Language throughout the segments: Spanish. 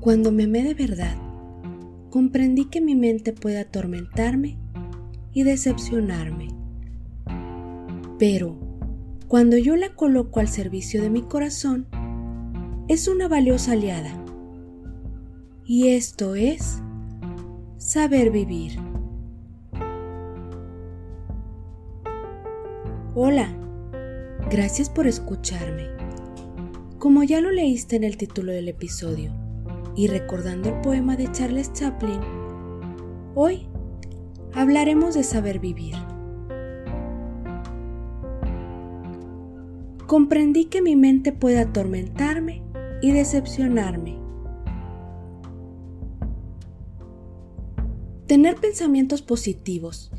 Cuando me amé de verdad, comprendí que mi mente puede atormentarme y decepcionarme. Pero, cuando yo la coloco al servicio de mi corazón, es una valiosa aliada. Y esto es saber vivir. Hola, gracias por escucharme. Como ya lo leíste en el título del episodio, y recordando el poema de Charles Chaplin, hoy hablaremos de saber vivir. Comprendí que mi mente puede atormentarme y decepcionarme. Tener pensamientos positivos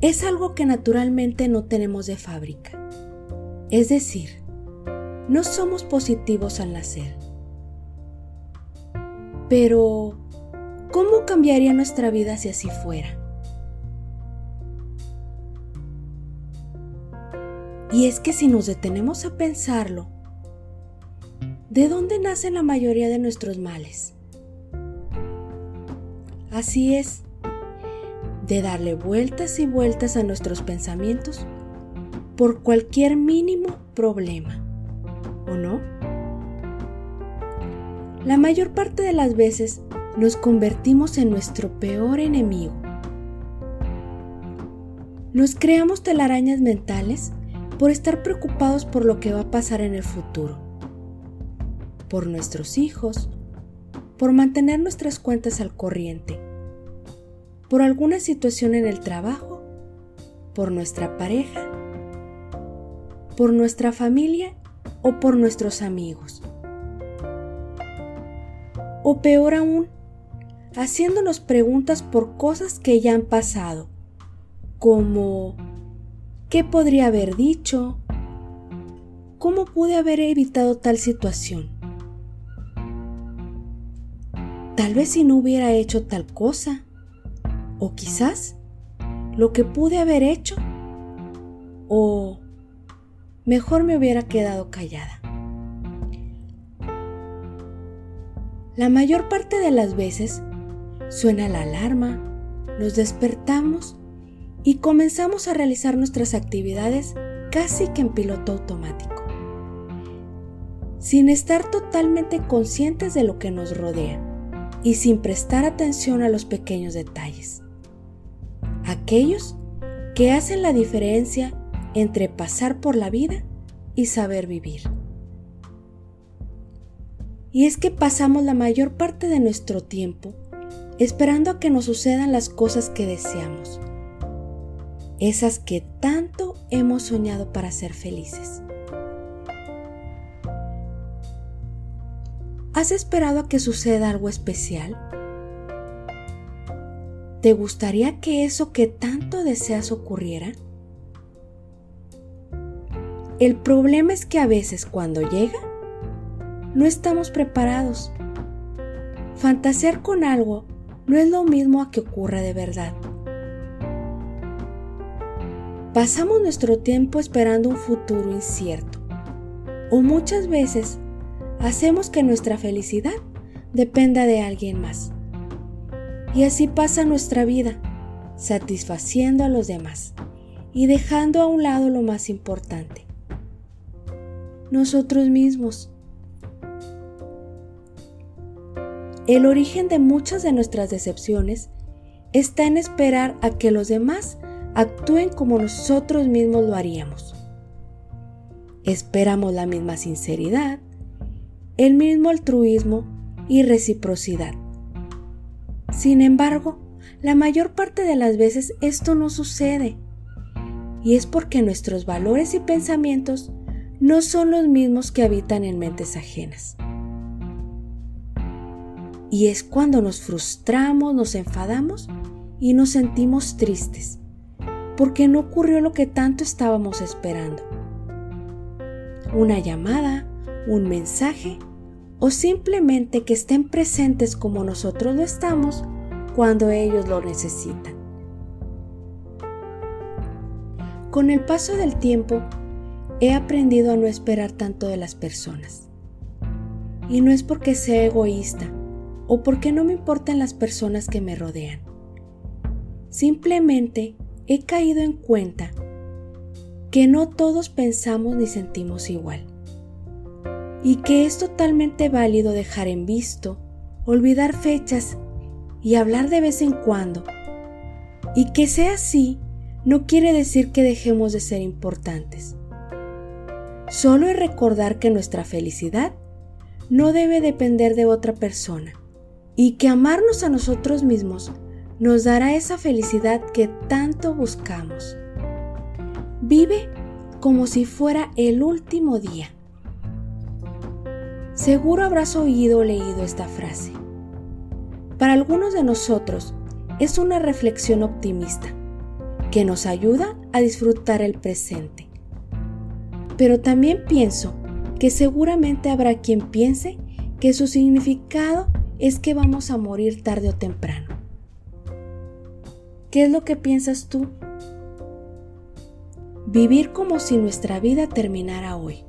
es algo que naturalmente no tenemos de fábrica. Es decir, no somos positivos al nacer. Pero, ¿cómo cambiaría nuestra vida si así fuera? Y es que si nos detenemos a pensarlo, ¿de dónde nacen la mayoría de nuestros males? Así es, de darle vueltas y vueltas a nuestros pensamientos por cualquier mínimo problema, ¿o no? La mayor parte de las veces nos convertimos en nuestro peor enemigo. Nos creamos telarañas mentales por estar preocupados por lo que va a pasar en el futuro, por nuestros hijos, por mantener nuestras cuentas al corriente por alguna situación en el trabajo, por nuestra pareja, por nuestra familia o por nuestros amigos. O peor aún, haciéndonos preguntas por cosas que ya han pasado, como ¿qué podría haber dicho? ¿Cómo pude haber evitado tal situación? Tal vez si no hubiera hecho tal cosa. O quizás lo que pude haber hecho o mejor me hubiera quedado callada. La mayor parte de las veces suena la alarma, nos despertamos y comenzamos a realizar nuestras actividades casi que en piloto automático, sin estar totalmente conscientes de lo que nos rodea y sin prestar atención a los pequeños detalles aquellos que hacen la diferencia entre pasar por la vida y saber vivir. Y es que pasamos la mayor parte de nuestro tiempo esperando a que nos sucedan las cosas que deseamos, esas que tanto hemos soñado para ser felices. ¿Has esperado a que suceda algo especial? ¿Te gustaría que eso que tanto deseas ocurriera? El problema es que a veces cuando llega, no estamos preparados. Fantasear con algo no es lo mismo a que ocurra de verdad. Pasamos nuestro tiempo esperando un futuro incierto o muchas veces hacemos que nuestra felicidad dependa de alguien más. Y así pasa nuestra vida, satisfaciendo a los demás y dejando a un lado lo más importante, nosotros mismos. El origen de muchas de nuestras decepciones está en esperar a que los demás actúen como nosotros mismos lo haríamos. Esperamos la misma sinceridad, el mismo altruismo y reciprocidad. Sin embargo, la mayor parte de las veces esto no sucede. Y es porque nuestros valores y pensamientos no son los mismos que habitan en mentes ajenas. Y es cuando nos frustramos, nos enfadamos y nos sentimos tristes, porque no ocurrió lo que tanto estábamos esperando. Una llamada, un mensaje o simplemente que estén presentes como nosotros lo estamos cuando ellos lo necesitan. Con el paso del tiempo, he aprendido a no esperar tanto de las personas. Y no es porque sea egoísta o porque no me importan las personas que me rodean. Simplemente he caído en cuenta que no todos pensamos ni sentimos igual y que es totalmente válido dejar en visto, olvidar fechas y hablar de vez en cuando. Y que sea así no quiere decir que dejemos de ser importantes. Solo es recordar que nuestra felicidad no debe depender de otra persona y que amarnos a nosotros mismos nos dará esa felicidad que tanto buscamos. Vive como si fuera el último día. Seguro habrás oído o leído esta frase. Para algunos de nosotros es una reflexión optimista que nos ayuda a disfrutar el presente. Pero también pienso que seguramente habrá quien piense que su significado es que vamos a morir tarde o temprano. ¿Qué es lo que piensas tú? Vivir como si nuestra vida terminara hoy.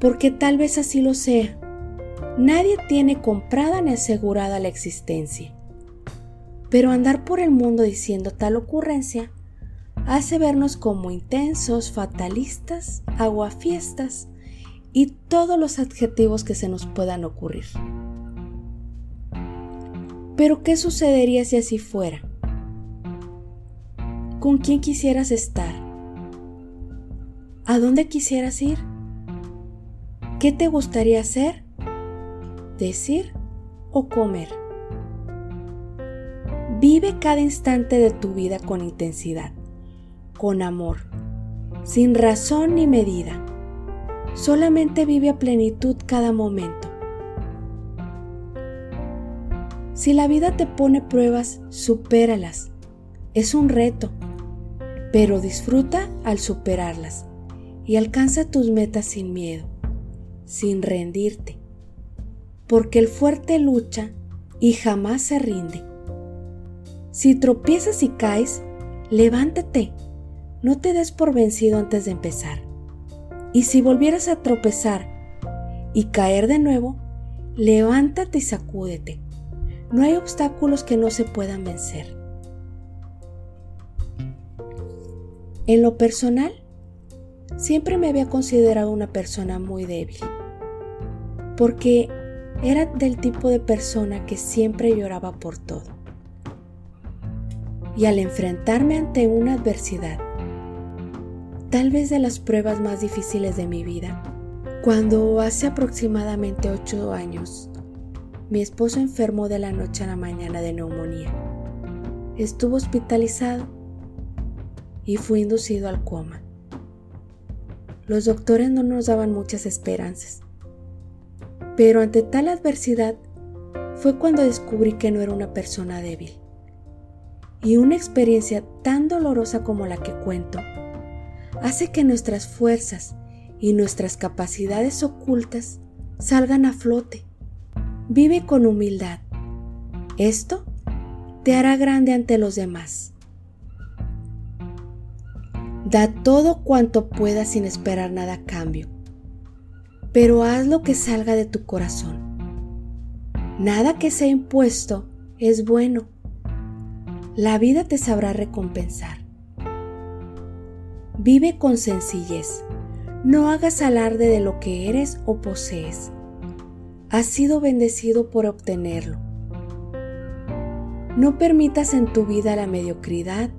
Porque tal vez así lo sea. Nadie tiene comprada ni asegurada la existencia. Pero andar por el mundo diciendo tal ocurrencia hace vernos como intensos, fatalistas, aguafiestas y todos los adjetivos que se nos puedan ocurrir. Pero ¿qué sucedería si así fuera? ¿Con quién quisieras estar? ¿A dónde quisieras ir? ¿Qué te gustaría hacer? ¿Decir o comer? Vive cada instante de tu vida con intensidad, con amor, sin razón ni medida. Solamente vive a plenitud cada momento. Si la vida te pone pruebas, supéralas. Es un reto pero disfruta al superarlas y alcanza tus metas sin miedo, sin rendirte, porque el fuerte lucha y jamás se rinde. Si tropiezas y caes, levántate, no te des por vencido antes de empezar. Y si volvieras a tropezar y caer de nuevo, levántate y sacúdete. No hay obstáculos que no se puedan vencer. En lo personal, siempre me había considerado una persona muy débil, porque era del tipo de persona que siempre lloraba por todo. Y al enfrentarme ante una adversidad, tal vez de las pruebas más difíciles de mi vida, cuando hace aproximadamente ocho años, mi esposo enfermó de la noche a la mañana de neumonía. Estuvo hospitalizado y fui inducido al coma. Los doctores no nos daban muchas esperanzas, pero ante tal adversidad fue cuando descubrí que no era una persona débil. Y una experiencia tan dolorosa como la que cuento hace que nuestras fuerzas y nuestras capacidades ocultas salgan a flote. Vive con humildad. Esto te hará grande ante los demás. Da todo cuanto puedas sin esperar nada a cambio, pero haz lo que salga de tu corazón. Nada que sea impuesto es bueno. La vida te sabrá recompensar. Vive con sencillez. No hagas alarde de lo que eres o posees. Has sido bendecido por obtenerlo. No permitas en tu vida la mediocridad,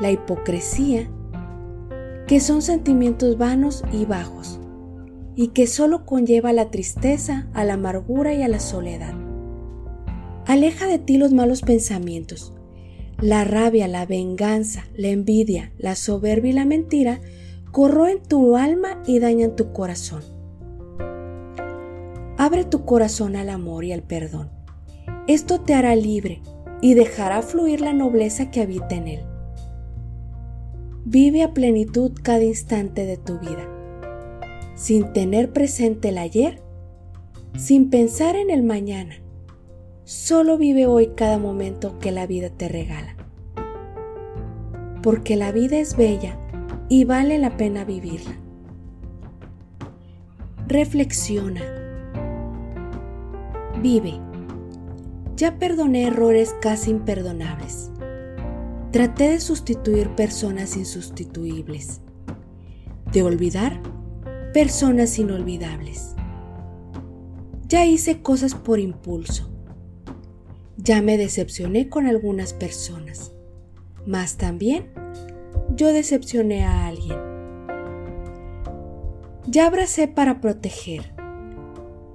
la hipocresía que son sentimientos vanos y bajos, y que solo conlleva la tristeza, a la amargura y a la soledad. Aleja de ti los malos pensamientos. La rabia, la venganza, la envidia, la soberbia y la mentira corroen tu alma y dañan tu corazón. Abre tu corazón al amor y al perdón. Esto te hará libre y dejará fluir la nobleza que habita en él. Vive a plenitud cada instante de tu vida, sin tener presente el ayer, sin pensar en el mañana. Solo vive hoy cada momento que la vida te regala. Porque la vida es bella y vale la pena vivirla. Reflexiona. Vive. Ya perdoné errores casi imperdonables. Traté de sustituir personas insustituibles. De olvidar personas inolvidables. Ya hice cosas por impulso. Ya me decepcioné con algunas personas. Mas también yo decepcioné a alguien. Ya abracé para proteger.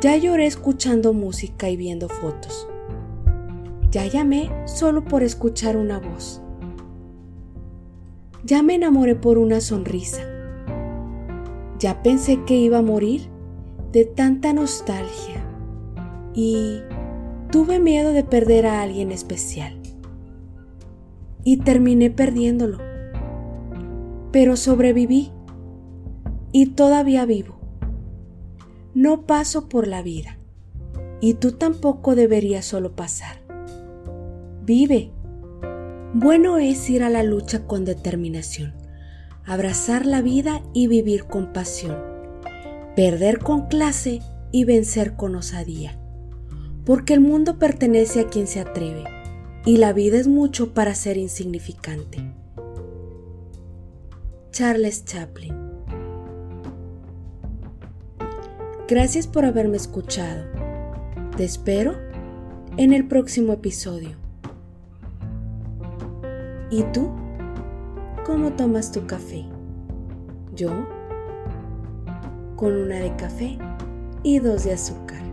Ya lloré escuchando música y viendo fotos. Ya llamé solo por escuchar una voz. Ya me enamoré por una sonrisa. Ya pensé que iba a morir de tanta nostalgia y tuve miedo de perder a alguien especial. Y terminé perdiéndolo. Pero sobreviví y todavía vivo. No paso por la vida y tú tampoco deberías solo pasar. Vive. Bueno es ir a la lucha con determinación, abrazar la vida y vivir con pasión, perder con clase y vencer con osadía porque el mundo pertenece a quien se atreve y la vida es mucho para ser insignificante. Charles Chaplin Gracias por haberme escuchado. Te espero en el próximo episodio. ¿Y tú? ¿Cómo tomas tu café? Yo con una de café y dos de azúcar.